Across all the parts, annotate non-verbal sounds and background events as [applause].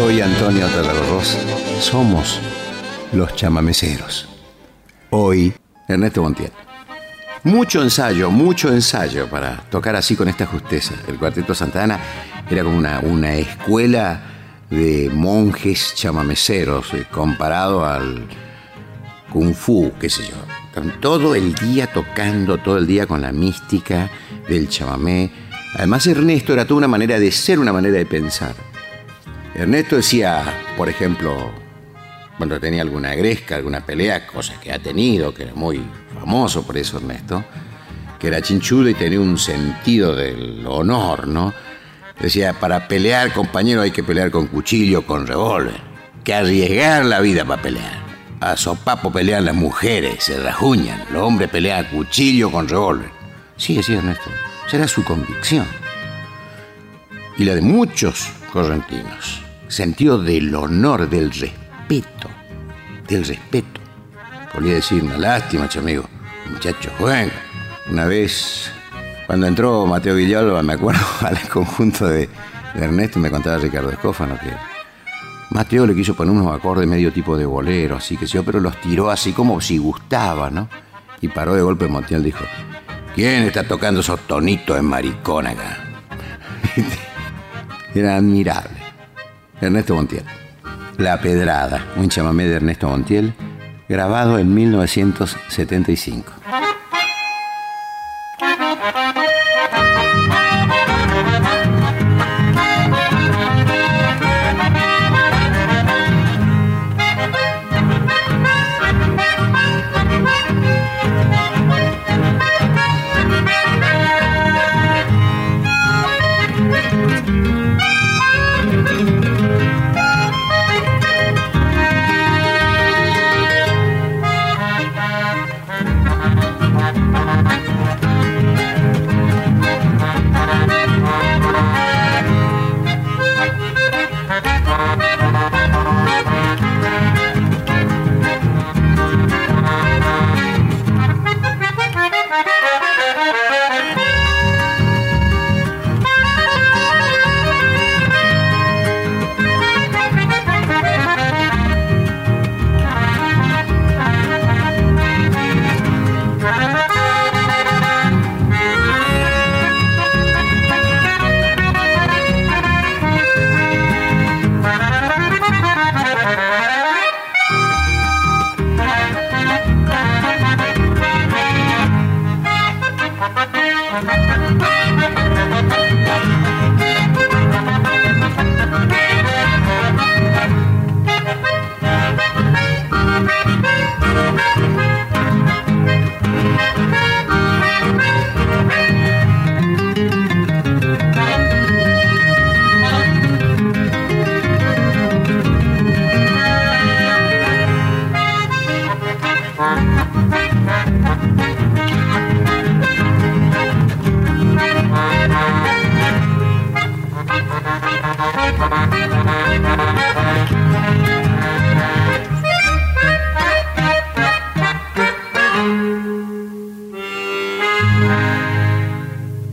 soy Antonio Ross. Somos los chamameceros. Hoy, Ernesto Montiel. Mucho ensayo, mucho ensayo para tocar así con esta justeza. El Cuarteto Santana era como una, una escuela de monjes chamameceros eh, comparado al kung fu, qué sé yo. todo el día tocando, todo el día con la mística del chamamé. Además Ernesto era toda una manera de ser, una manera de pensar. Ernesto decía, por ejemplo, cuando tenía alguna gresca, alguna pelea, cosas que ha tenido, que era muy famoso por eso Ernesto, que era chinchudo y tenía un sentido del honor, ¿no? Decía, para pelear, compañero, hay que pelear con cuchillo, con revólver. Que arriesgar la vida para pelear. A sopapo pelean las mujeres, se rajuñan. Los hombres pelean cuchillo con revólver. Sí, decía Ernesto. Será su convicción. Y la de muchos correntinos. Sentido del honor, del respeto. Del respeto. Podría decir una lástima, amigo. Muchacho joven. Una vez, cuando entró Mateo Villalba, me acuerdo [laughs] al conjunto de, Ernesto, me contaba Ricardo Escófano que Mateo le quiso poner unos acordes medio tipo de bolero, así que yo, pero los tiró así como si gustaba, ¿no? Y paró de golpe Montiel dijo, ¿quién está tocando esos tonitos en maricón acá? [laughs] Era admirable. Ernesto Montiel. La Pedrada, un chamamé de Ernesto Montiel, grabado en 1975.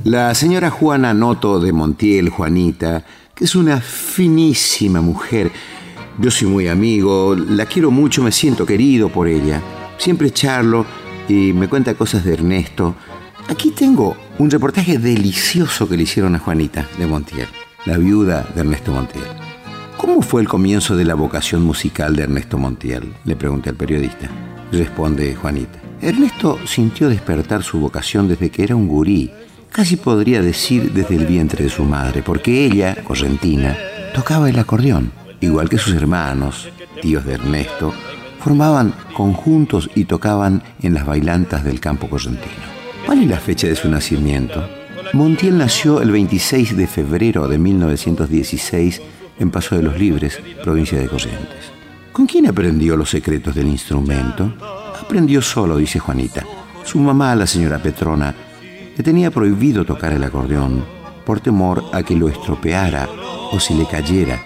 La señora Juana Noto de Montiel, Juanita, que es una finísima mujer. Yo soy muy amigo, la quiero mucho, me siento querido por ella. Siempre charlo y me cuenta cosas de Ernesto. Aquí tengo un reportaje delicioso que le hicieron a Juanita de Montiel, la viuda de Ernesto Montiel. ¿Cómo fue el comienzo de la vocación musical de Ernesto Montiel? Le pregunté al periodista. Responde Juanita. Ernesto sintió despertar su vocación desde que era un gurí casi podría decir desde el vientre de su madre, porque ella, correntina, tocaba el acordeón, igual que sus hermanos, tíos de Ernesto, formaban conjuntos y tocaban en las bailantas del campo correntino. ¿Cuál es la fecha de su nacimiento? Montiel nació el 26 de febrero de 1916 en Paso de los Libres, provincia de Corrientes. ¿Con quién aprendió los secretos del instrumento? Aprendió solo, dice Juanita. Su mamá, la señora Petrona, le tenía prohibido tocar el acordeón por temor a que lo estropeara o si le cayera,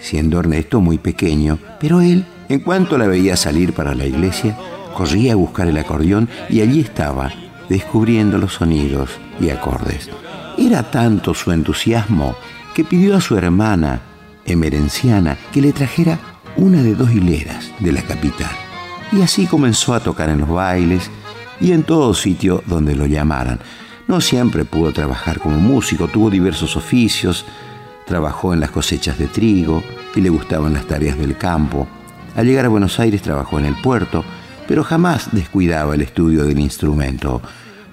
siendo Ernesto muy pequeño, pero él, en cuanto la veía salir para la iglesia, corría a buscar el acordeón y allí estaba, descubriendo los sonidos y acordes. Era tanto su entusiasmo que pidió a su hermana, emerenciana que le trajera una de dos hileras de la capital. Y así comenzó a tocar en los bailes y en todo sitio donde lo llamaran. No siempre pudo trabajar como músico, tuvo diversos oficios, trabajó en las cosechas de trigo y le gustaban las tareas del campo. Al llegar a Buenos Aires trabajó en el puerto, pero jamás descuidaba el estudio del instrumento,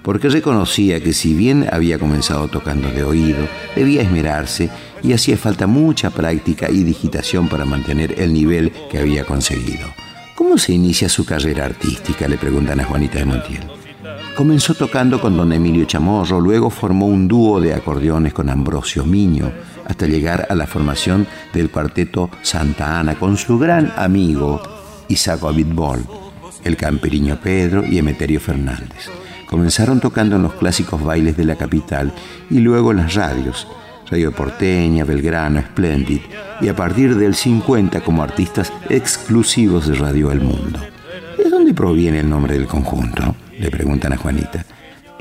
porque reconocía que si bien había comenzado tocando de oído, debía esmerarse y hacía falta mucha práctica y digitación para mantener el nivel que había conseguido. ¿Cómo se inicia su carrera artística? Le preguntan a Juanita de Montiel. Comenzó tocando con don Emilio Chamorro, luego formó un dúo de acordeones con Ambrosio Miño, hasta llegar a la formación del cuarteto Santa Ana con su gran amigo Isaco Abitbol, el camperiño Pedro y Emeterio Fernández. Comenzaron tocando en los clásicos bailes de la capital y luego en las radios, Radio Porteña, Belgrano, Splendid, y a partir del 50 como artistas exclusivos de Radio El Mundo. ¿De dónde proviene el nombre del conjunto? Le preguntan a Juanita.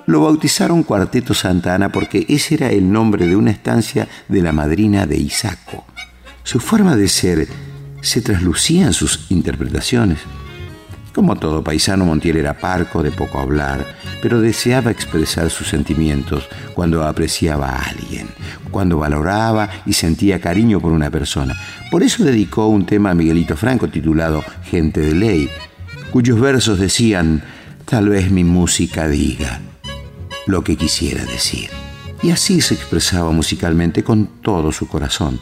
Lo bautizaron Cuarteto Santa Ana porque ese era el nombre de una estancia de la madrina de Isaco. Su forma de ser se traslucía en sus interpretaciones. Como todo paisano, Montiel era parco, de poco hablar, pero deseaba expresar sus sentimientos cuando apreciaba a alguien, cuando valoraba y sentía cariño por una persona. Por eso dedicó un tema a Miguelito Franco titulado Gente de Ley, cuyos versos decían, tal vez mi música diga lo que quisiera decir. Y así se expresaba musicalmente con todo su corazón.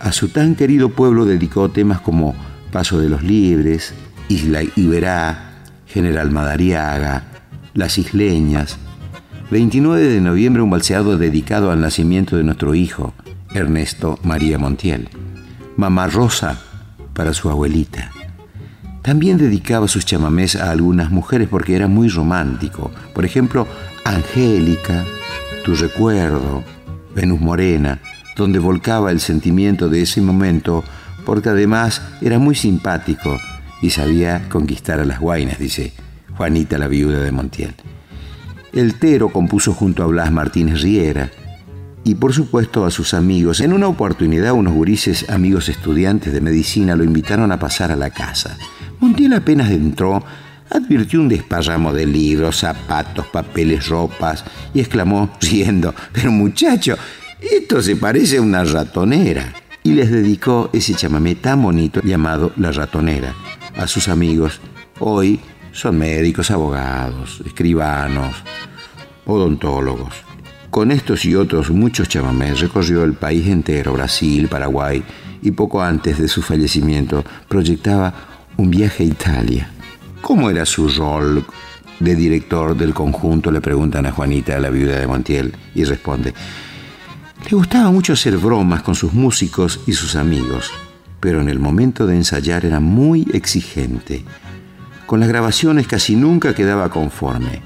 A su tan querido pueblo dedicó temas como Paso de los Libres, Isla Iberá, General Madariaga, Las Isleñas. 29 de noviembre un balseado dedicado al nacimiento de nuestro hijo, Ernesto María Montiel. Mamá Rosa para su abuelita. También dedicaba sus chamamés a algunas mujeres porque era muy romántico. Por ejemplo, Angélica, Tu recuerdo, Venus Morena, donde volcaba el sentimiento de ese momento porque además era muy simpático y sabía conquistar a las guainas, dice Juanita la viuda de Montiel. El Tero compuso junto a Blas Martínez Riera y por supuesto a sus amigos. En una oportunidad unos gurises amigos estudiantes de medicina lo invitaron a pasar a la casa. Montiel apenas entró, advirtió un desparramo de libros, zapatos, papeles, ropas y exclamó, riendo, pero muchacho, esto se parece a una ratonera. Y les dedicó ese chamamé tan bonito llamado La Ratonera a sus amigos. Hoy son médicos, abogados, escribanos, odontólogos. Con estos y otros muchos chamamés recorrió el país entero, Brasil, Paraguay, y poco antes de su fallecimiento proyectaba un viaje a Italia. ¿Cómo era su rol de director del conjunto? Le preguntan a Juanita, la viuda de Montiel, y responde, le gustaba mucho hacer bromas con sus músicos y sus amigos pero en el momento de ensayar era muy exigente. Con las grabaciones casi nunca quedaba conforme.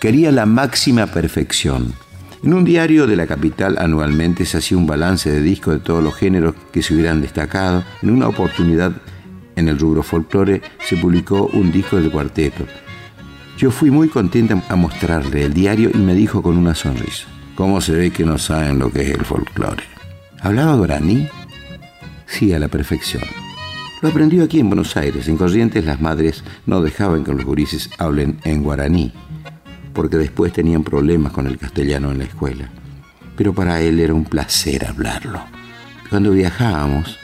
Quería la máxima perfección. En un diario de la capital anualmente se hacía un balance de discos de todos los géneros que se hubieran destacado. En una oportunidad en el rubro folclore se publicó un disco del cuarteto. Yo fui muy contenta a mostrarle el diario y me dijo con una sonrisa, ¿cómo se ve que no saben lo que es el folclore? ¿Hablaba guaraní? Sí a la perfección. Lo aprendió aquí en Buenos Aires. En Corrientes las madres no dejaban que los gurises hablen en guaraní, porque después tenían problemas con el castellano en la escuela. Pero para él era un placer hablarlo. Cuando viajábamos,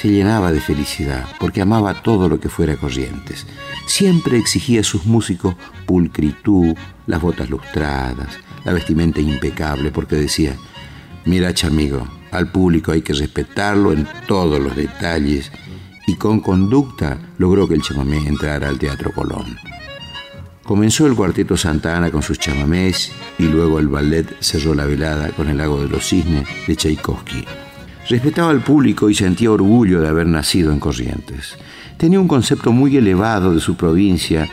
se llenaba de felicidad, porque amaba todo lo que fuera Corrientes. Siempre exigía a sus músicos pulcritud, las botas lustradas, la vestimenta impecable, porque decía, mira, chamigo, al público hay que respetarlo en todos los detalles y con conducta logró que el chamamé entrara al Teatro Colón. Comenzó el cuarteto Santa Ana con sus chamamés y luego el ballet cerró la velada con el lago de los cisnes de Tchaikovsky. Respetaba al público y sentía orgullo de haber nacido en Corrientes. Tenía un concepto muy elevado de su provincia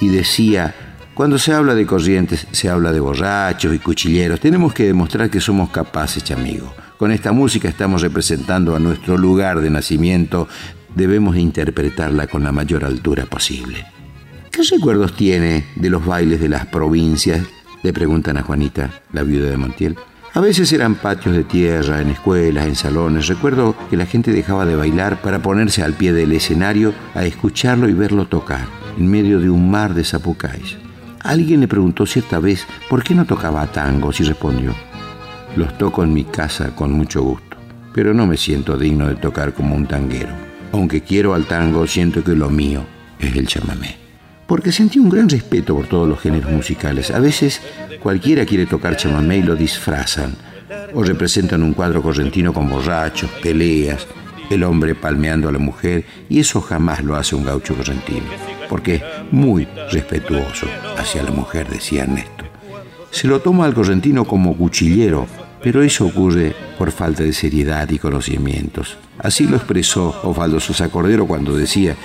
y decía, cuando se habla de Corrientes se habla de borrachos y cuchilleros, tenemos que demostrar que somos capaces, chamigo. Con esta música estamos representando a nuestro lugar de nacimiento, debemos interpretarla con la mayor altura posible. ¿Qué recuerdos tiene de los bailes de las provincias? Le preguntan a Juanita, la viuda de Montiel. A veces eran patios de tierra, en escuelas, en salones. Recuerdo que la gente dejaba de bailar para ponerse al pie del escenario a escucharlo y verlo tocar, en medio de un mar de zapucáis. Alguien le preguntó cierta vez por qué no tocaba tangos y respondió, los toco en mi casa con mucho gusto, pero no me siento digno de tocar como un tanguero. Aunque quiero al tango, siento que lo mío es el chamamé porque sentí un gran respeto por todos los géneros musicales. A veces cualquiera quiere tocar chamamé y lo disfrazan, o representan un cuadro correntino con borrachos, peleas, el hombre palmeando a la mujer, y eso jamás lo hace un gaucho correntino, porque es muy respetuoso hacia la mujer, decía Ernesto. Se lo toma al correntino como cuchillero, pero eso ocurre por falta de seriedad y conocimientos. Así lo expresó Osvaldo Sosa Cordero cuando decía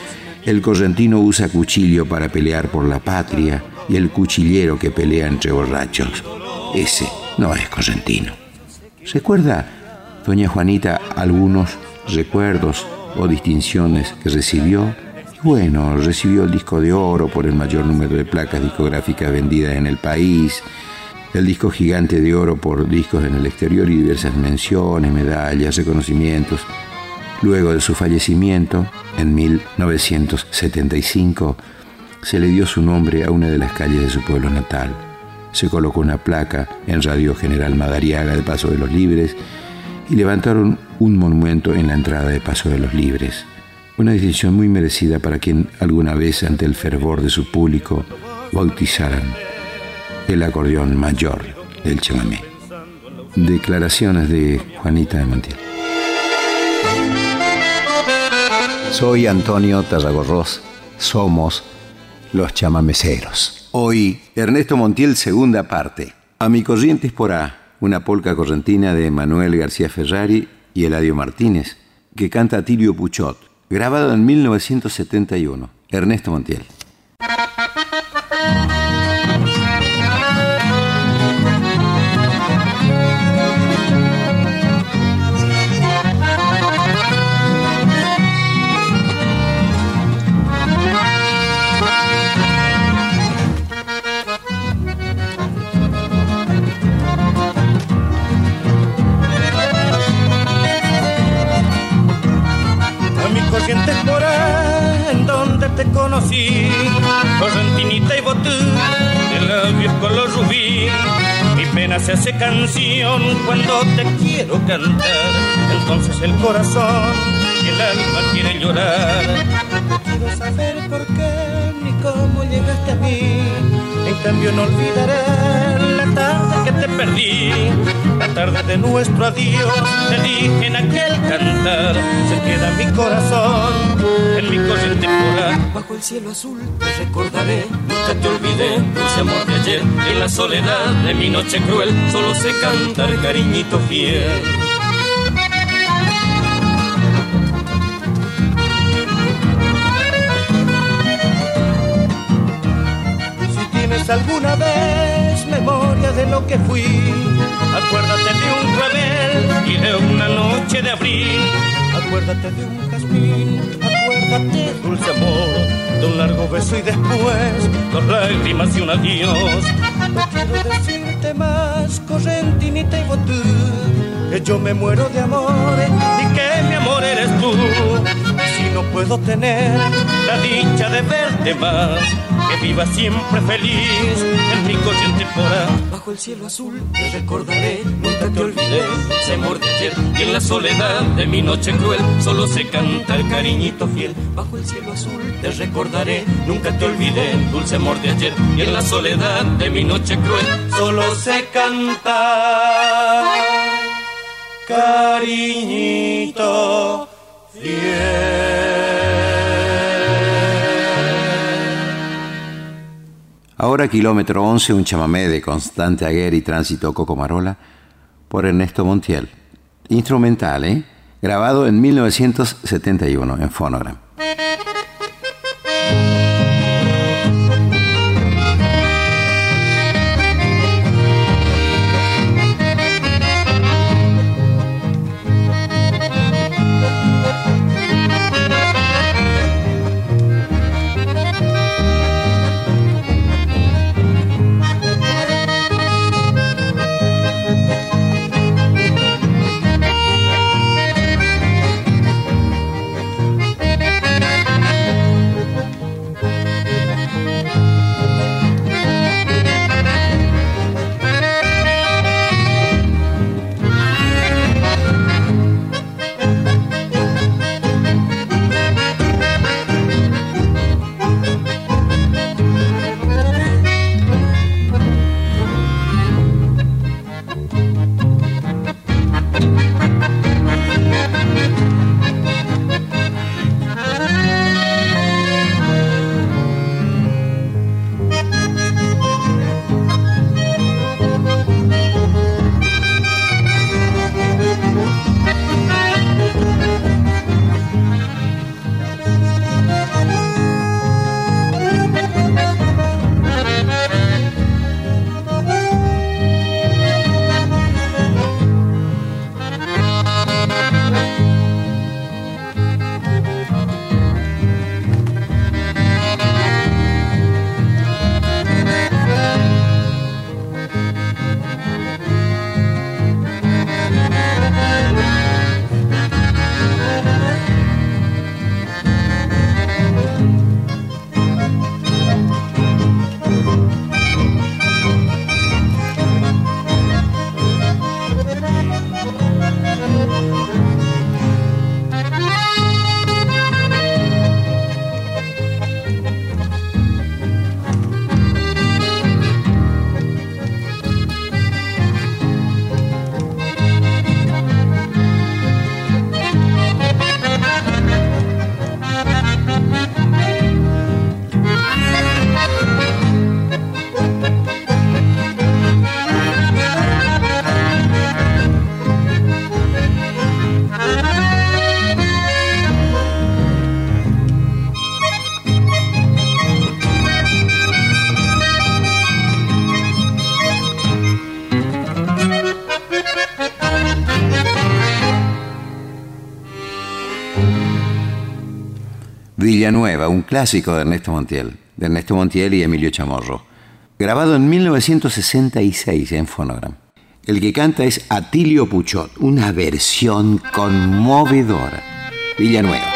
el correntino usa cuchillo para pelear por la patria y el cuchillero que pelea entre borrachos. Ese no es correntino. ¿Recuerda, doña Juanita, algunos recuerdos o distinciones que recibió? bueno, recibió el disco de oro por el mayor número de placas discográficas vendidas en el país, el disco gigante de oro por discos en el exterior y diversas menciones, medallas, reconocimientos. Luego de su fallecimiento, en 1975, se le dio su nombre a una de las calles de su pueblo natal. Se colocó una placa en Radio General Madariaga de Paso de los Libres y levantaron un monumento en la entrada de Paso de los Libres. Una decisión muy merecida para quien alguna vez ante el fervor de su público bautizaran el acordeón mayor del chamamé. Declaraciones de Juanita de Montiel. Soy Antonio Tarragorros. Somos los chamameceros. Hoy, Ernesto Montiel, segunda parte. A mi corriente por A, una polca correntina de Manuel García Ferrari y Eladio Martínez, que canta Tilio Puchot, grabado en 1971. Ernesto Montiel. Cuando te quiero cantar, entonces el corazón y el alma quiere llorar. quiero saber por qué ni cómo llegaste a mí, en cambio no olvidaré la tarde que te perdí, la tarde de nuestro adiós, te dije en aquel cantar, se queda mi corazón en mi corriente pura. Bajo el cielo azul te recordaré, nunca te olvidé, dulce amor de ayer, en la soledad de mi noche cruel, solo sé cantar cariñito fiel. Tienes alguna vez memoria de lo que fui, acuérdate de un clavel y de una noche de abril, acuérdate de un jazmín Acuérdate, dulce amor, de un largo beso y después dos lágrimas y un adiós. No quiero decirte más, correntinita y botú, que yo me muero de amor y que mi amor eres tú. Si no puedo tener la dicha de verte más, que viva siempre feliz en mi corriente fora. Bajo el cielo azul te recordaré, nunca te olvidé, se de ayer y en la soledad de mi noche cruel solo sé cantar cariñito fiel. Bajo el cielo azul te recordaré, nunca te olvidé, dulce amor de ayer y en la soledad de mi noche cruel solo sé cantar cariñito fiel. Ahora kilómetro 11, un chamamé de Constante Aguer y Tránsito Cocomarola por Ernesto Montiel. Instrumental, ¿eh? Grabado en 1971 en Phonogram. Villanueva, un clásico de Ernesto Montiel, de Ernesto Montiel y Emilio Chamorro, grabado en 1966 en Fonogram. El que canta es Atilio Puchot, una versión conmovedora. Villanueva.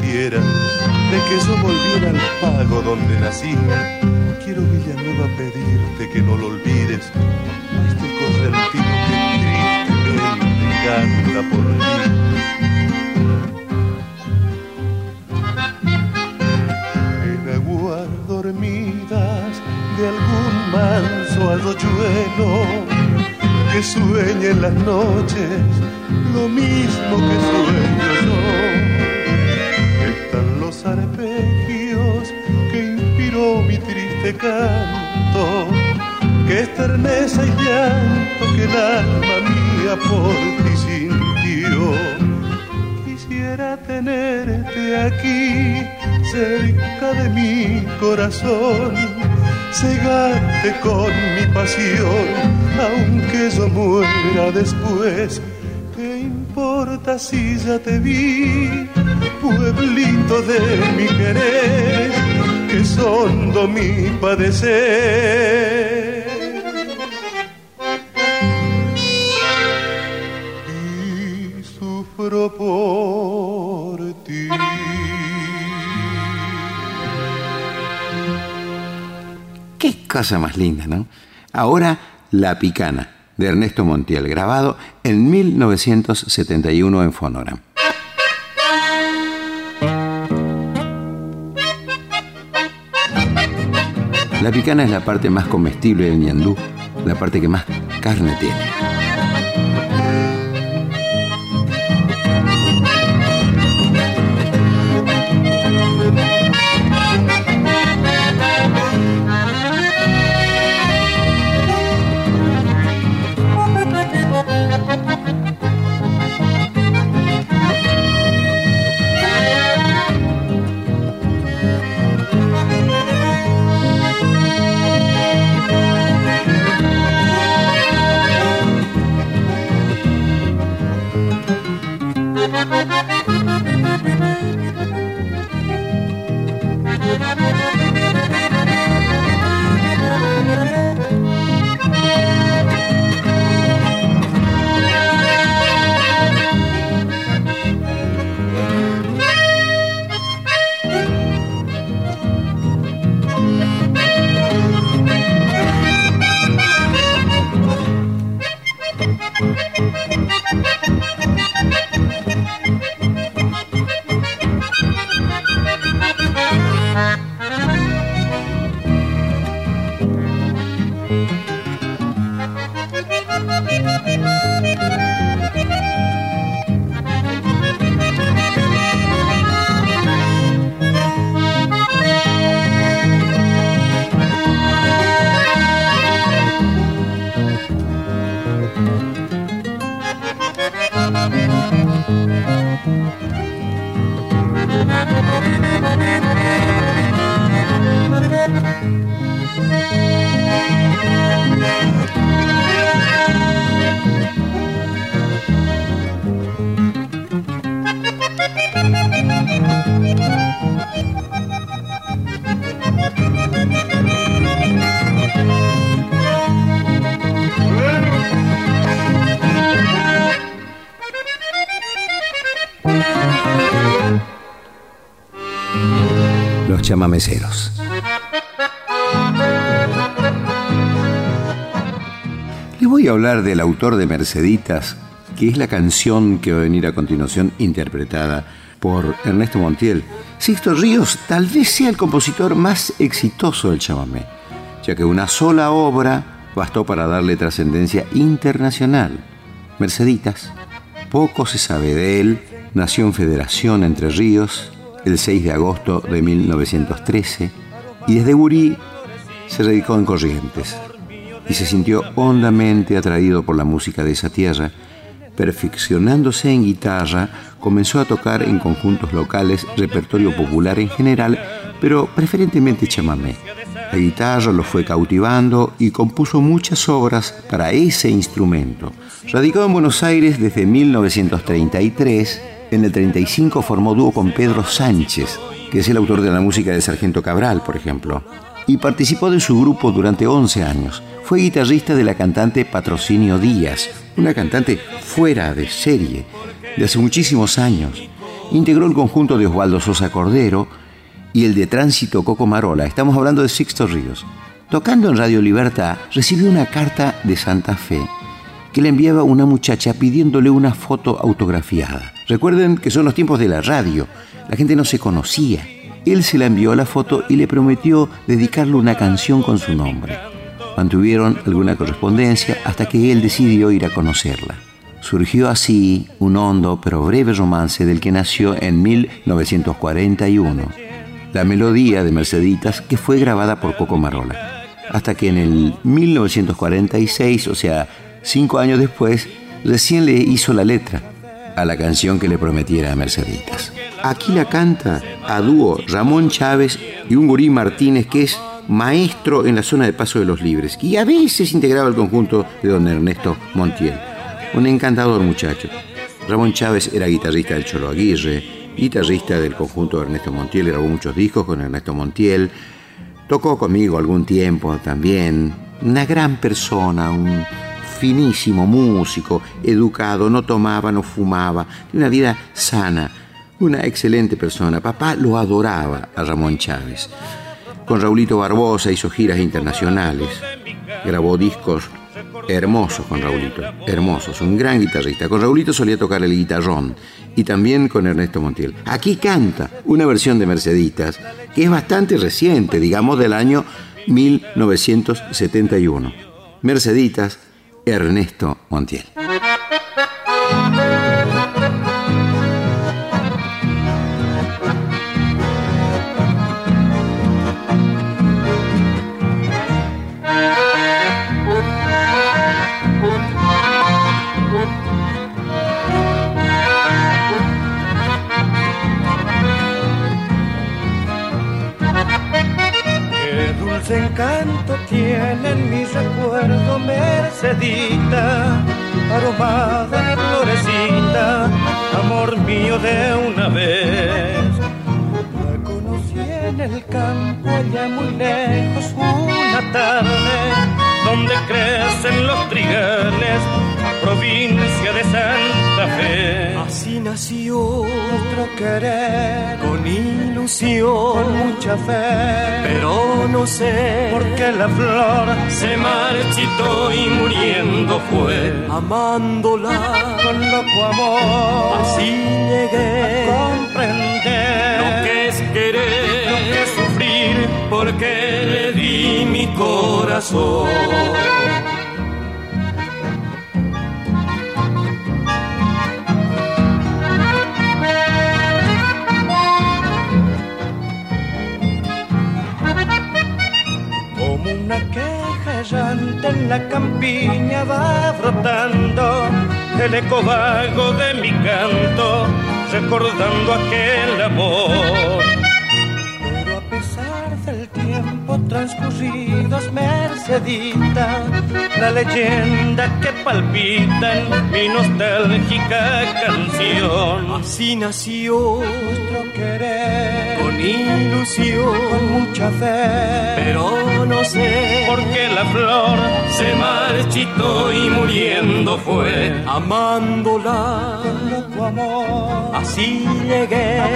De que yo volviera al pago donde nací, quiero Villanueva pedirte que no lo olvides a este correntino que tristemente canta por ti. En aguas dormidas de algún manso arroyuelo que sueñe en las noches lo mismo que sueño yo. Tristeza canto, que esterneza y llanto que el alma mía por ti sintió. Quisiera tenerte aquí, cerca de mi corazón, cegarte con mi pasión, aunque yo muera después. ¿Qué importa si ya te vi, pueblito de mi querer? Que son mi padecer. Y sufro por ti. Qué cosa más linda, ¿no? Ahora La Picana, de Ernesto Montiel, grabado en 1971 en Fonogram. La picana es la parte más comestible del ñandú, la parte que más carne tiene. Chamameceros. Les voy a hablar del autor de Merceditas, que es la canción que va a venir a continuación interpretada por Ernesto Montiel. Sixto Ríos tal vez sea el compositor más exitoso del chamamé, ya que una sola obra bastó para darle trascendencia internacional. Merceditas, poco se sabe de él, nació en Federación Entre Ríos el 6 de agosto de 1913 y desde Gurí se radicó en Corrientes y se sintió hondamente atraído por la música de esa tierra. Perfeccionándose en guitarra, comenzó a tocar en conjuntos locales repertorio popular en general, pero preferentemente chamamé. La guitarra lo fue cautivando y compuso muchas obras para ese instrumento. Radicado en Buenos Aires desde 1933, en el 35 formó dúo con Pedro Sánchez, que es el autor de la música de Sargento Cabral, por ejemplo, y participó de su grupo durante 11 años. Fue guitarrista de la cantante Patrocinio Díaz, una cantante fuera de serie, de hace muchísimos años. Integró el conjunto de Osvaldo Sosa Cordero y el de Tránsito Coco Marola. Estamos hablando de Sixto Ríos. Tocando en Radio Libertad, recibió una carta de Santa Fe que le enviaba una muchacha pidiéndole una foto autografiada. Recuerden que son los tiempos de la radio, la gente no se conocía. Él se la envió a la foto y le prometió dedicarle una canción con su nombre. Mantuvieron alguna correspondencia hasta que él decidió ir a conocerla. Surgió así un hondo pero breve romance del que nació en 1941, la melodía de Merceditas que fue grabada por Coco Marola, hasta que en el 1946, o sea, cinco años después, recién le hizo la letra a la canción que le prometiera a Merceditas. Aquí la canta a dúo Ramón Chávez y un gurí Martínez que es maestro en la zona de Paso de los Libres y a veces integraba el conjunto de don Ernesto Montiel. Un encantador muchacho. Ramón Chávez era guitarrista del Cholo Aguirre, guitarrista del conjunto de Ernesto Montiel, grabó muchos discos con Ernesto Montiel, tocó conmigo algún tiempo también. Una gran persona, un finísimo músico, educado, no tomaba, no fumaba, una vida sana, una excelente persona. Papá lo adoraba a Ramón Chávez. Con Raulito Barbosa hizo giras internacionales, grabó discos hermosos con Raulito, hermosos, un gran guitarrista. Con Raulito solía tocar el guitarrón y también con Ernesto Montiel. Aquí canta una versión de Merceditas que es bastante reciente, digamos del año 1971. Merceditas, Ernesto Montiel. encanto tiene en mi recuerdo Mercedita, aromada florecita, amor mío de una vez. La conocí en el campo allá muy lejos una tarde, donde crecen los trigales, provincia de Santa Fe. Así nació nuestro querer, con ilusión, con mucha fe, pero no sé por qué la flor se marchitó y muriendo fue, amándola con loco amor. Así llegué a comprender lo que es querer, lo que sufrir, porque le di mi corazón. En la campiña va brotando el eco vago de mi canto, recordando aquel amor. Pero a pesar del tiempo tiempos transcurridos, Mercedita, la leyenda que palpita en mi nostálgica canción. Así nació nuestro querer, con ilusión, con mucha fe, pero no sé por qué la flor se marchitó y muriendo fue, amándola con loco amor. Así llegué a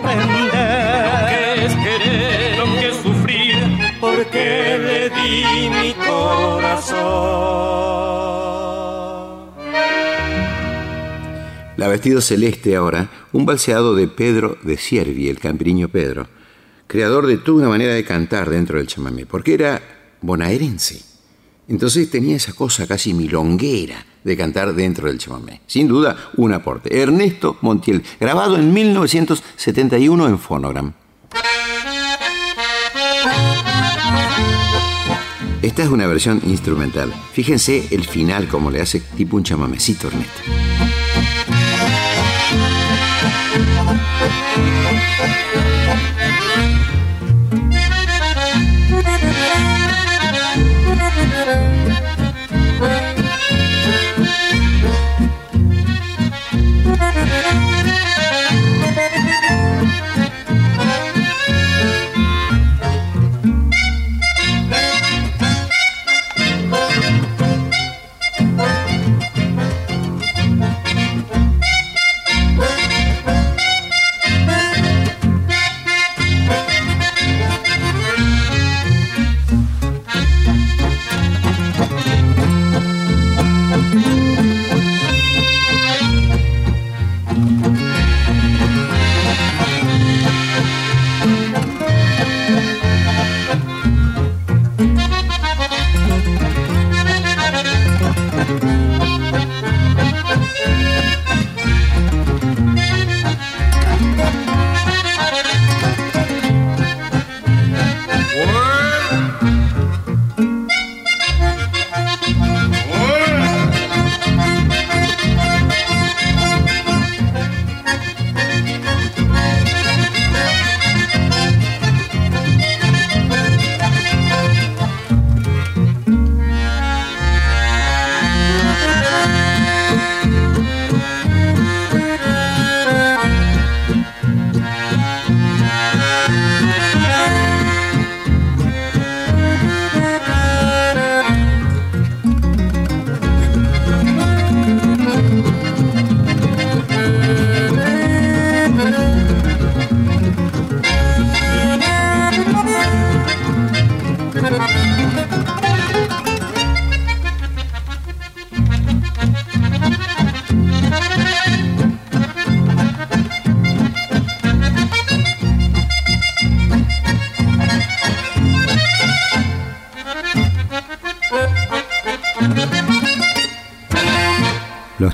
comprender. Lo que es querer, lo que es sufrir, porque le di mi corazón. La vestido celeste ahora, un balseado de Pedro de Siervi, el campiño Pedro, creador de toda una manera de cantar dentro del chamamé, porque era bonaerense. Entonces tenía esa cosa casi milonguera de cantar dentro del chamamé. Sin duda, un aporte. Ernesto Montiel, grabado en 1971 en Phonogram. Esta es una versión instrumental. Fíjense el final como le hace tipo un chamamecito Ernesto.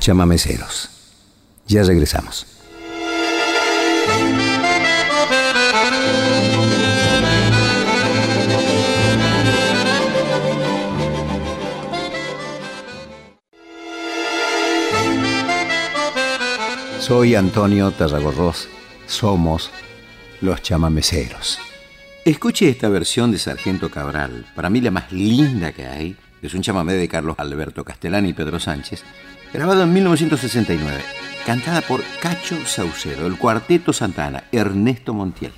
Chamameceros. Ya regresamos. Soy Antonio Tarragorros. Somos los chamameceros. Escuche esta versión de Sargento Cabral, para mí la más linda que hay. Es un chamamé de Carlos Alberto Castellani y Pedro Sánchez, grabado en 1969, cantada por Cacho Saucedo, el Cuarteto Santana, Ernesto Montiel.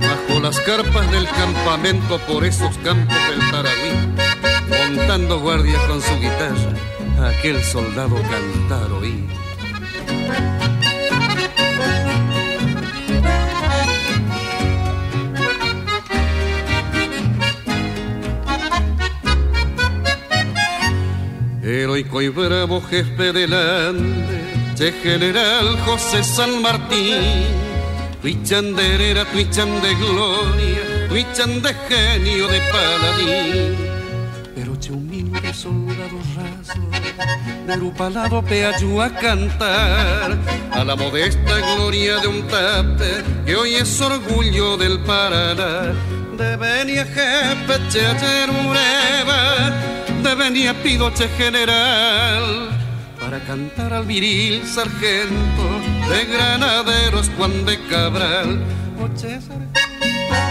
Bajo las carpas del campamento por esos campos del Paraguay, montando guardia con su guitarra, aquel soldado cantar oí. Heroico y bravo jefe delante, che general José San Martín. Tuichan de herera, tuichan de gloria, tuichan de genio de paladín. Pero che humilde soldado raso, derupalado peayú a cantar a la modesta gloria de un tape que hoy es orgullo del Paraná. De venia jefe, che ayer de venía pidoche general para cantar al viril sargento de granaderos Juan de Cabral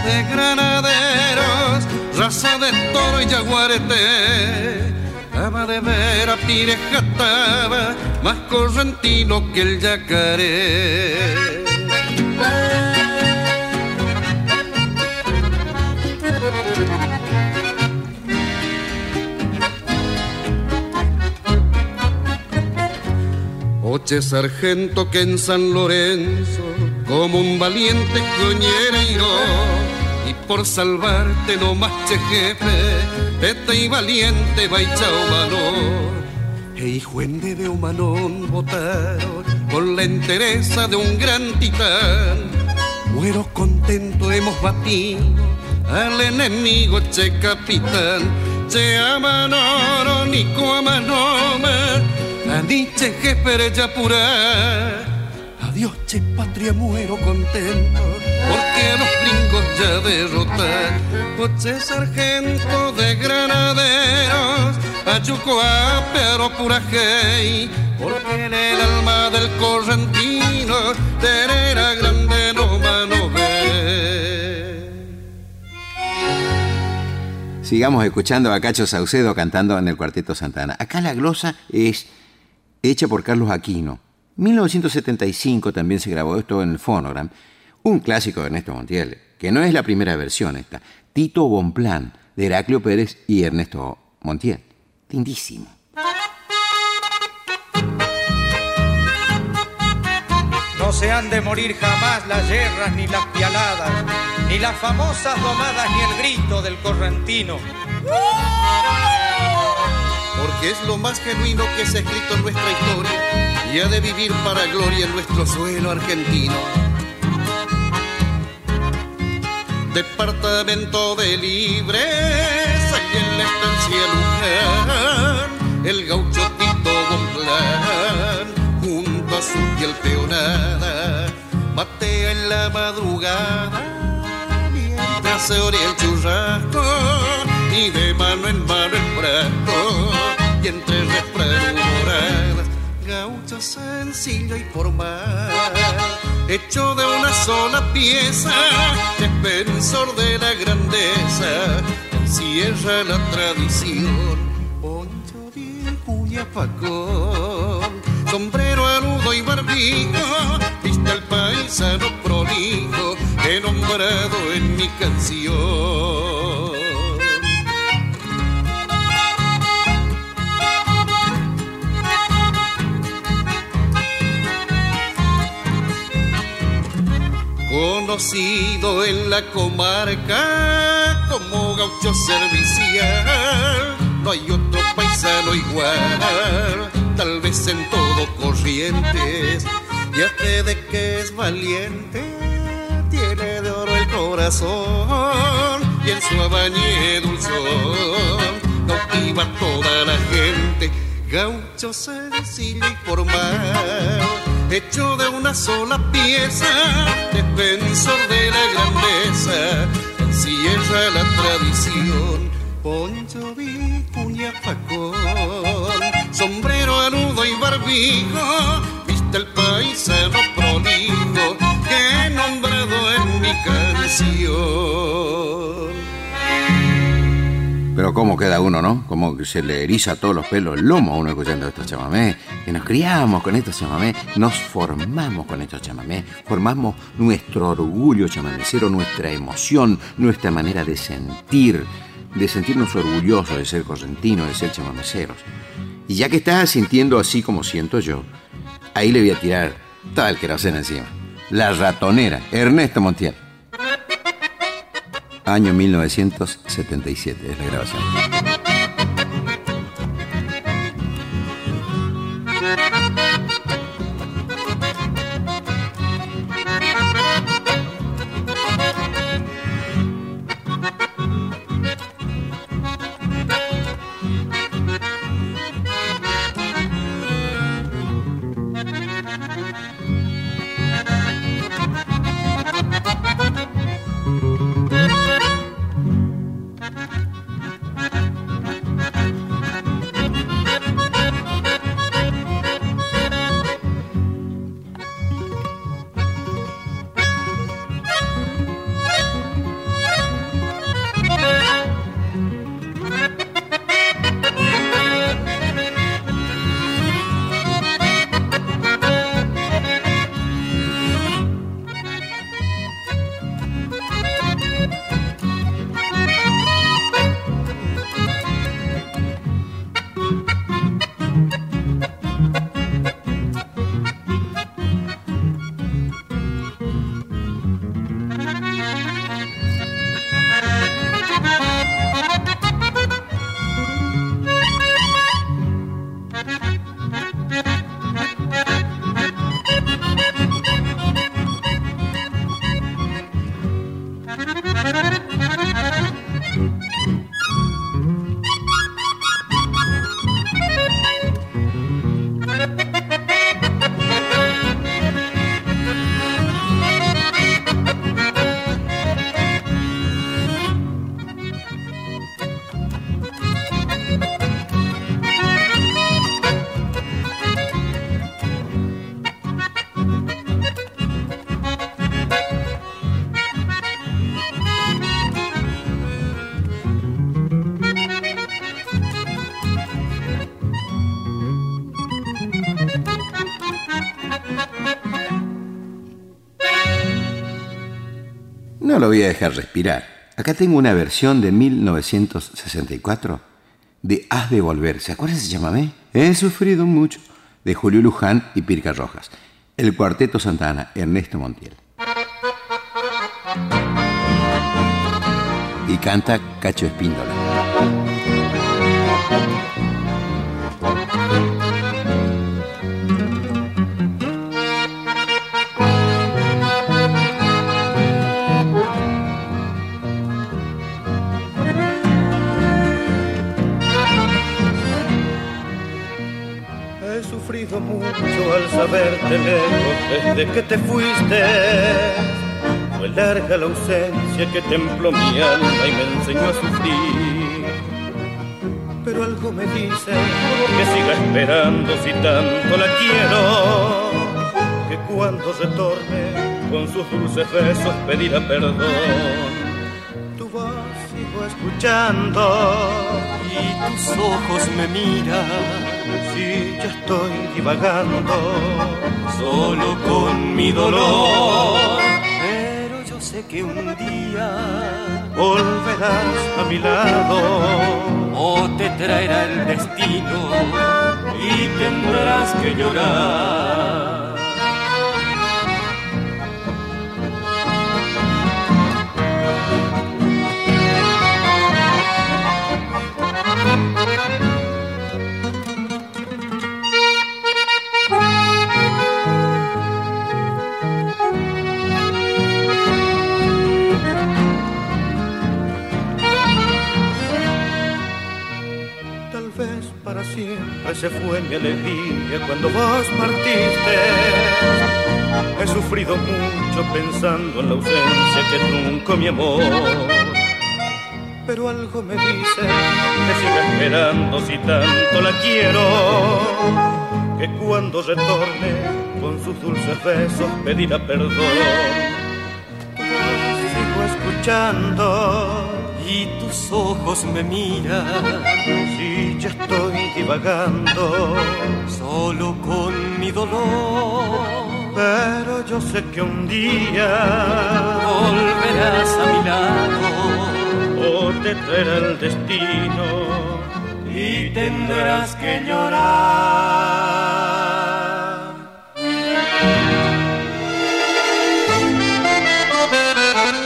de granaderos, raza de toro y jaguarete, ama de ver a pirejataba, más correntino que el yacaré. Oche sargento que en San Lorenzo como un valiente coñereiro y por salvarte no más jefe, vete y valiente chao valor. E hijo en de humanón votaron con la entereza de un gran titán. Muero contento hemos batido al enemigo che capitán. Che amanoro ni coamanoma, aniche jefe ya pura Dios, che patria, muero contento, porque a los gringos ya derrotar. Poche sargento de granaderos, a pero pura hey, porque en el alma del correntino, tenera grande no mano ve. Sigamos escuchando a Cacho Saucedo cantando en el Cuarteto Santana. Acá la glosa es hecha por Carlos Aquino 1975 también se grabó esto en el Phonogram, un clásico de Ernesto Montiel, que no es la primera versión esta, Tito Bonplan, de Heraclio Pérez y Ernesto Montiel. Lindísimo. No se han de morir jamás las guerras ni las pialadas, ni las famosas domadas ni el grito del correntino. Porque es lo más genuino que se ha escrito en nuestra historia y ha de vivir para gloria en nuestro suelo argentino. Departamento de Libres, aquí en la estancia Luján, el gaucho Tito junto a su piel peonada, batea en la madrugada, mientras se oria el churrasco, y de mano en mano el frasco, sencillo y formal, hecho de una sola pieza, defensor de la grandeza, encierra la tradición, poncho de cuya facón, sombrero aludo y barbijo, viste el paisano prolijo, he nombrado en mi canción. Conocido en la comarca como gaucho servicial. No hay otro paisano igual, tal vez en todo Corrientes. Ya fe de que es valiente, tiene de oro el corazón y en su abañe dulzón cautiva toda la gente. Gaucho sencillo y formal hecho de una sola pieza, defensor de la grandeza, encierra la tradición, poncho, vicuña, facón, sombrero, anudo y barbijo, viste el paisano prolijo que he nombrado en mi canción. Pero cómo queda uno, ¿no? Como que se le eriza todos los pelos el lomo a uno escuchando estos chamamés. Que nos criamos con estos chamamés, nos formamos con estos chamamés, formamos nuestro orgullo chamamecero, nuestra emoción, nuestra manera de sentir, de sentirnos orgullosos de ser correntinos, de ser chamameceros. Y ya que estás sintiendo así como siento yo, ahí le voy a tirar tal que queroseno encima. La ratonera, Ernesto Montiel año 1977 es la grabación. Voy a dejar respirar. Acá tengo una versión de 1964 de Haz de Volver. ¿Se acuerdan ese llamame? He sufrido mucho. De Julio Luján y Pirca Rojas. El Cuarteto Santana, Ernesto Montiel. Y canta Cacho Espíndola. Mucho al saberte lejos desde que te fuiste. Fue larga la ausencia que templó mi alma y me enseñó a sufrir. Pero algo me dice que siga esperando si tanto la quiero. Que cuando retorne con sus dulces besos pedirá perdón. Tu voz sigo escuchando y tus ojos me miran si ya estoy divagando solo con mi dolor. Pero yo sé que un día volverás a mi lado o te traerá el destino y tendrás que llorar. Se fue mi alegría cuando vos partiste. He sufrido mucho pensando en la ausencia que truncó mi amor. Pero algo me dice que siga esperando si tanto la quiero. Que cuando retorne con sus dulces besos pedirá perdón. Sigo escuchando y tus ojos me miran. Si ya estoy divagando, solo con mi dolor. Pero yo sé que un día volverás a mi lado o te traerá el destino y tendrás que llorar.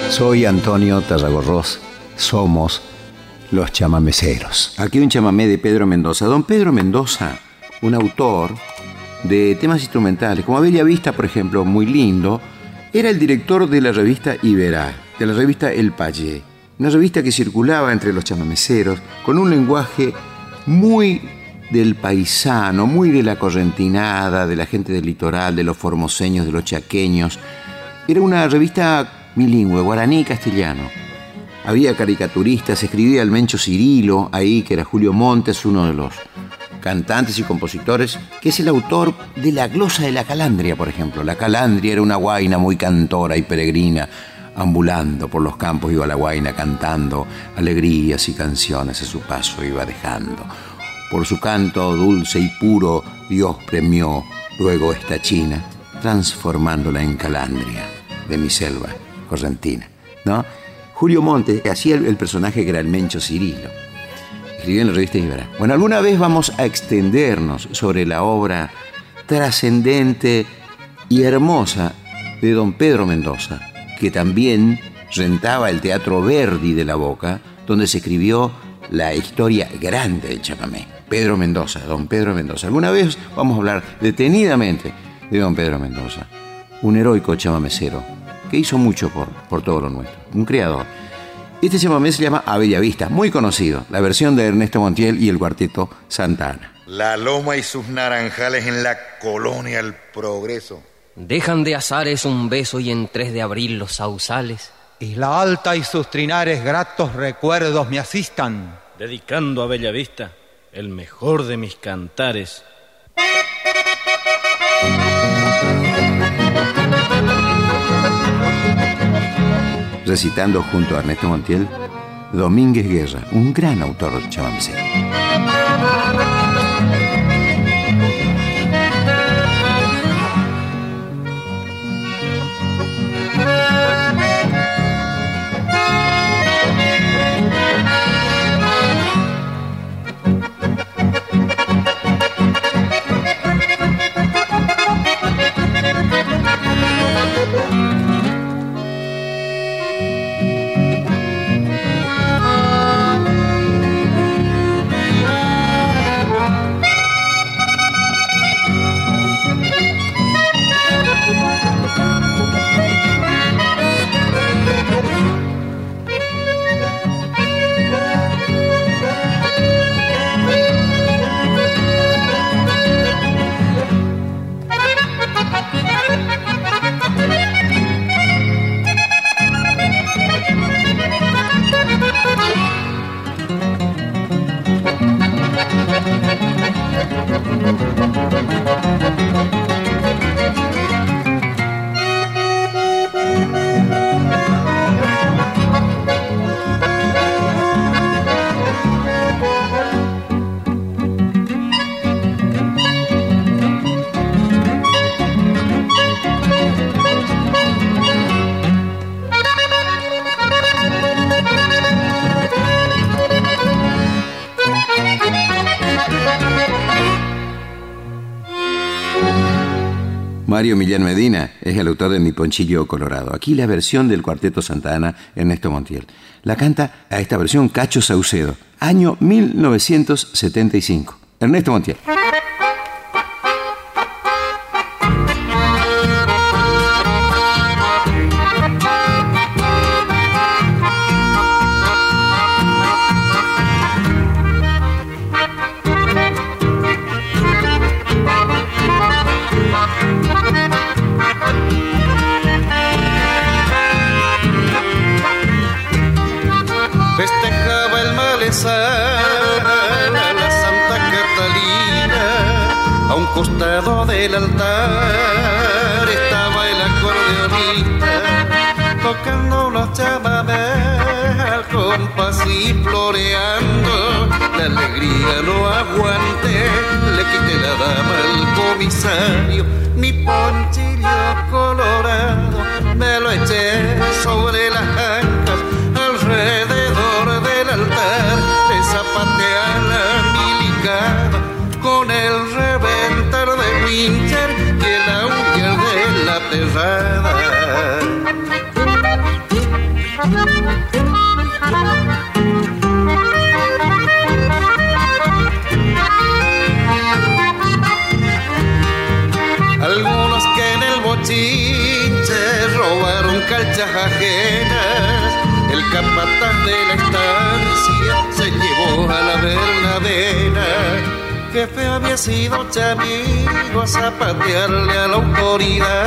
Soy Antonio Tarragorros somos los chamameceros. Aquí un chamamé de Pedro Mendoza. Don Pedro Mendoza, un autor de temas instrumentales, como Bella Vista, por ejemplo, muy lindo, era el director de la revista Iberá, de la revista El Payé, una revista que circulaba entre los chamameceros con un lenguaje muy del paisano, muy de la correntinada, de la gente del litoral, de los formoseños, de los chaqueños. Era una revista bilingüe, guaraní castellano había caricaturistas, escribía el Mencho Cirilo, ahí que era Julio Montes, uno de los cantantes y compositores, que es el autor de La glosa de la calandria, por ejemplo. La calandria era una guaina muy cantora y peregrina, ambulando por los campos iba la guaina cantando alegrías y canciones a su paso iba dejando. Por su canto dulce y puro Dios premió luego esta China, transformándola en calandria de mi selva correntina, ¿no? Julio Monte hacía el, personaje que era el Mencho Cirilo. Escribió en la revista Ibera. Bueno, alguna vez vamos a extendernos sobre la obra trascendente y hermosa de don Pedro Mendoza, que también rentaba el Teatro Verdi de la Boca, donde se escribió la historia grande del chamamé. Pedro Mendoza, don Pedro Mendoza. Alguna vez vamos a hablar detenidamente de don Pedro Mendoza, un heroico chamamecero que hizo mucho por, por todo lo nuestro, un creador. Este chamamé se llama A Bella Vista, muy conocido, la versión de Ernesto Montiel y el cuarteto Santana. La loma y sus naranjales en la colonia El Progreso. Dejan de azares un beso y en 3 de abril los sausales. Isla Alta y sus trinares gratos recuerdos me asistan. Dedicando a Bella Vista el mejor de mis cantares recitando junto a Ernesto Montiel Domínguez Guerra, un gran autor chamamecero. Mario Millán Medina es el autor de Mi Ponchillo Colorado. Aquí la versión del Cuarteto Santa Ana, Ernesto Montiel. La canta a esta versión Cacho Saucedo, año 1975. Ernesto Montiel. Del altar estaba el acordeonista tocando los chamamés al compás y floreando. La alegría no aguante, le quité la dama al comisario, mi ponchillo colorado, me lo eché sobre las de Wincher verdadera jefe había sido chamigo a zapatearle a la autoridad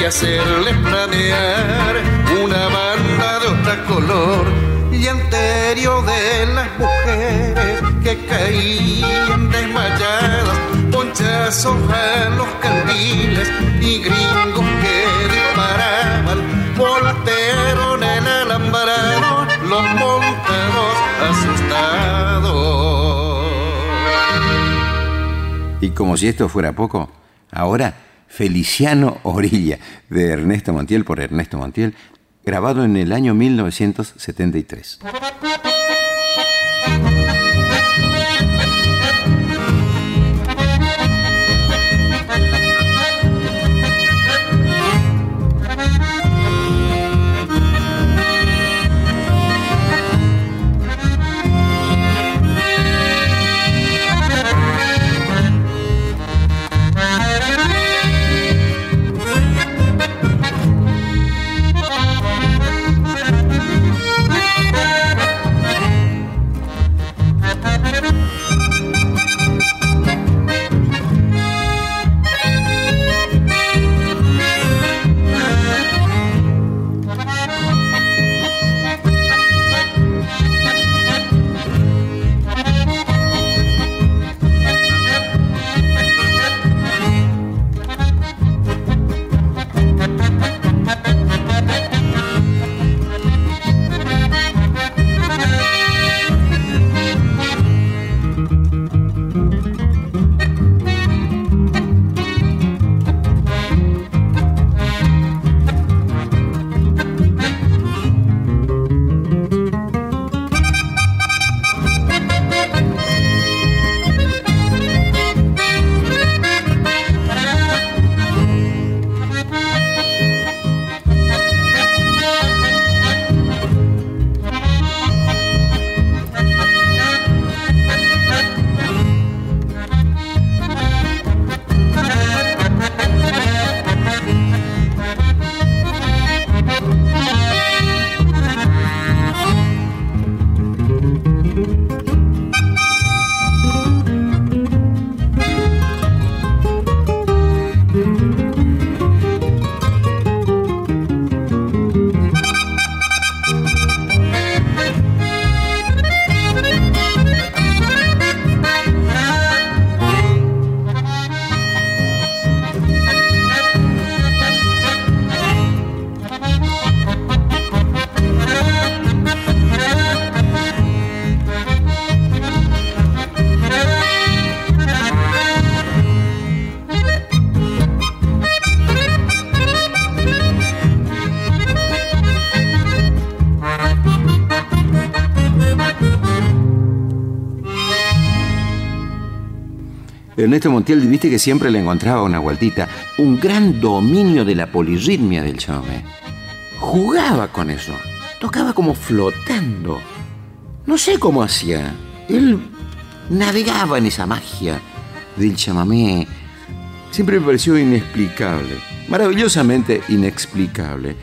y hacerle planear una banda de otra color y anterior de las mujeres que caían desmayadas, ponchazos a los candiles y gringos que disparaban, voltearon el alambrado, los Y como si esto fuera poco, ahora Feliciano Orilla, de Ernesto Montiel por Ernesto Montiel, grabado en el año 1973. Ernesto Montiel, viste que siempre le encontraba una vueltita, un gran dominio de la polirritmia del chamamé. Jugaba con eso, tocaba como flotando. No sé cómo hacía. Él navegaba en esa magia del chamamé. Siempre me pareció inexplicable, maravillosamente inexplicable.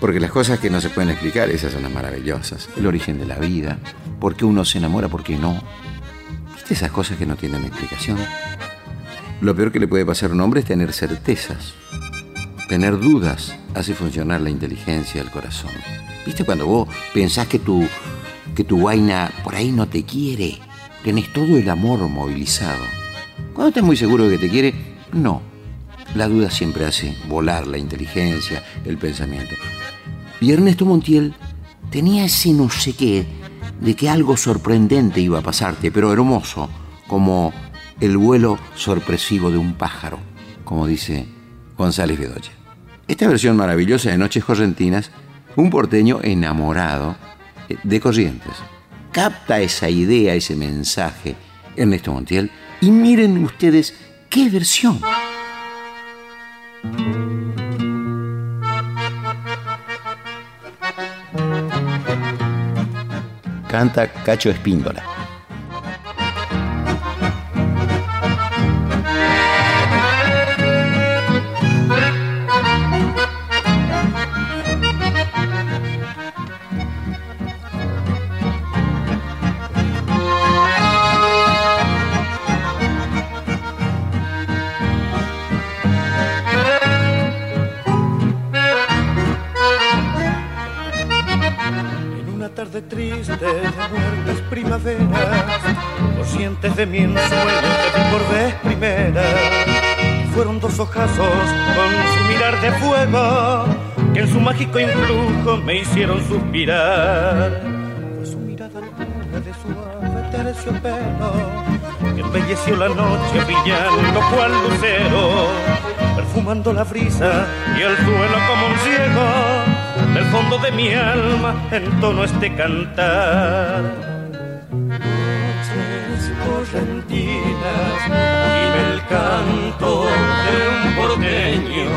Porque las cosas que no se pueden explicar, esas son las maravillosas. El origen de la vida, por qué uno se enamora, por qué no. ¿Viste esas cosas que no tienen explicación? Lo peor que le puede pasar a un hombre es tener certezas. Tener dudas hace funcionar la inteligencia del corazón. ¿Viste cuando vos pensás que tu, que tu vaina por ahí no te quiere? Tenés todo el amor movilizado. Cuando estás muy seguro de que te quiere, no. La duda siempre hace volar la inteligencia, el pensamiento. Y Ernesto Montiel tenía ese no sé qué de que algo sorprendente iba a pasarte, pero hermoso, como el vuelo sorpresivo de un pájaro, como dice González Bedoya. Esta versión maravillosa de Noches Correntinas, un porteño enamorado eh, de Corrientes. Capta esa idea, ese mensaje, Ernesto Montiel, y miren ustedes qué versión. Canta Cacho Espíndola. Triste de muertas primaveras, conscientes de mi ensueño que vi por vez primera. Fueron dos ojazos con su mirar de fuego que en su mágico influjo me hicieron suspirar. Fue su mirada pura de suave terciopelo que embelleció la noche brillando cual lucero, perfumando la brisa y el suelo como un ciego del fondo de mi alma entono este cantar. Noches correntinas y el canto de un porteño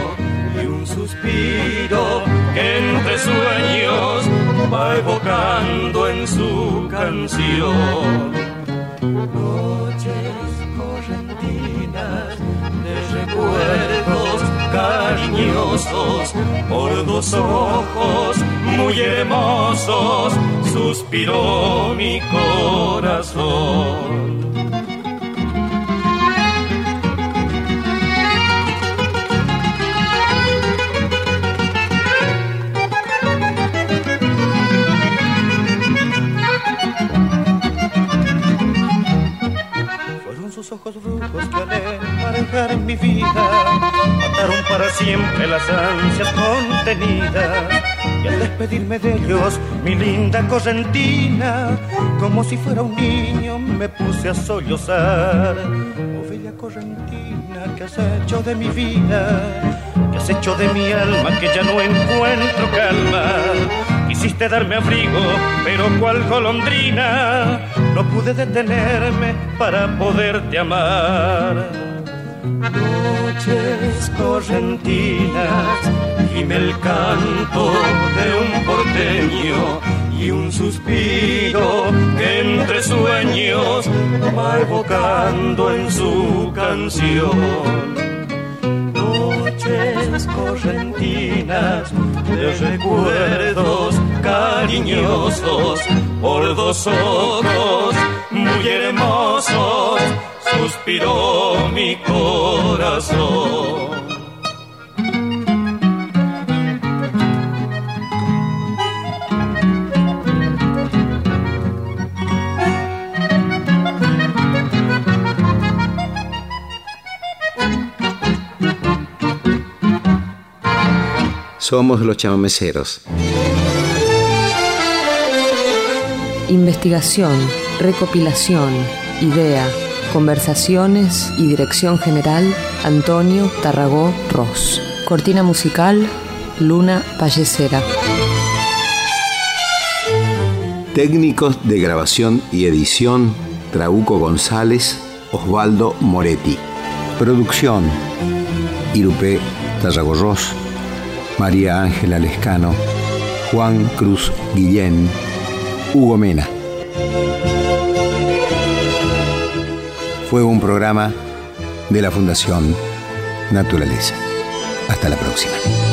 y un suspiro que entre sueños va evocando en su canción. Noches correntinas de recuerdos cariñosos por dos ojos muy hermosos suspiró mi corazón. Fueron sus ojos brujos que al mi vida para siempre las ansias contenidas. Y al despedirme de ellos, mi linda correntina, como si fuera un niño, me puse a sollozar. Oh bella correntina, que has hecho de mi vida? que has hecho de mi alma? Que ya no encuentro calma. Quisiste darme abrigo, pero cual golondrina, no pude detenerme para poderte amar noches correntinas gime el canto de un porteño y un suspiro que entre sueños va evocando en su canción. Noches correntinas de recuerdos cariñosos por dos ojos muy hermosos suspiró mi corazón. Somos los chamameceros. Investigación, recopilación, idea Conversaciones y dirección general Antonio Tarragó Ross. Cortina musical Luna Pallecera. Técnicos de grabación y edición Trauco González Osvaldo Moretti. Producción, Irupé Tallagorros, María Ángela Lescano, Juan Cruz Guillén, Hugo Mena. Fue un programa de la Fundación Naturaleza. Hasta la próxima.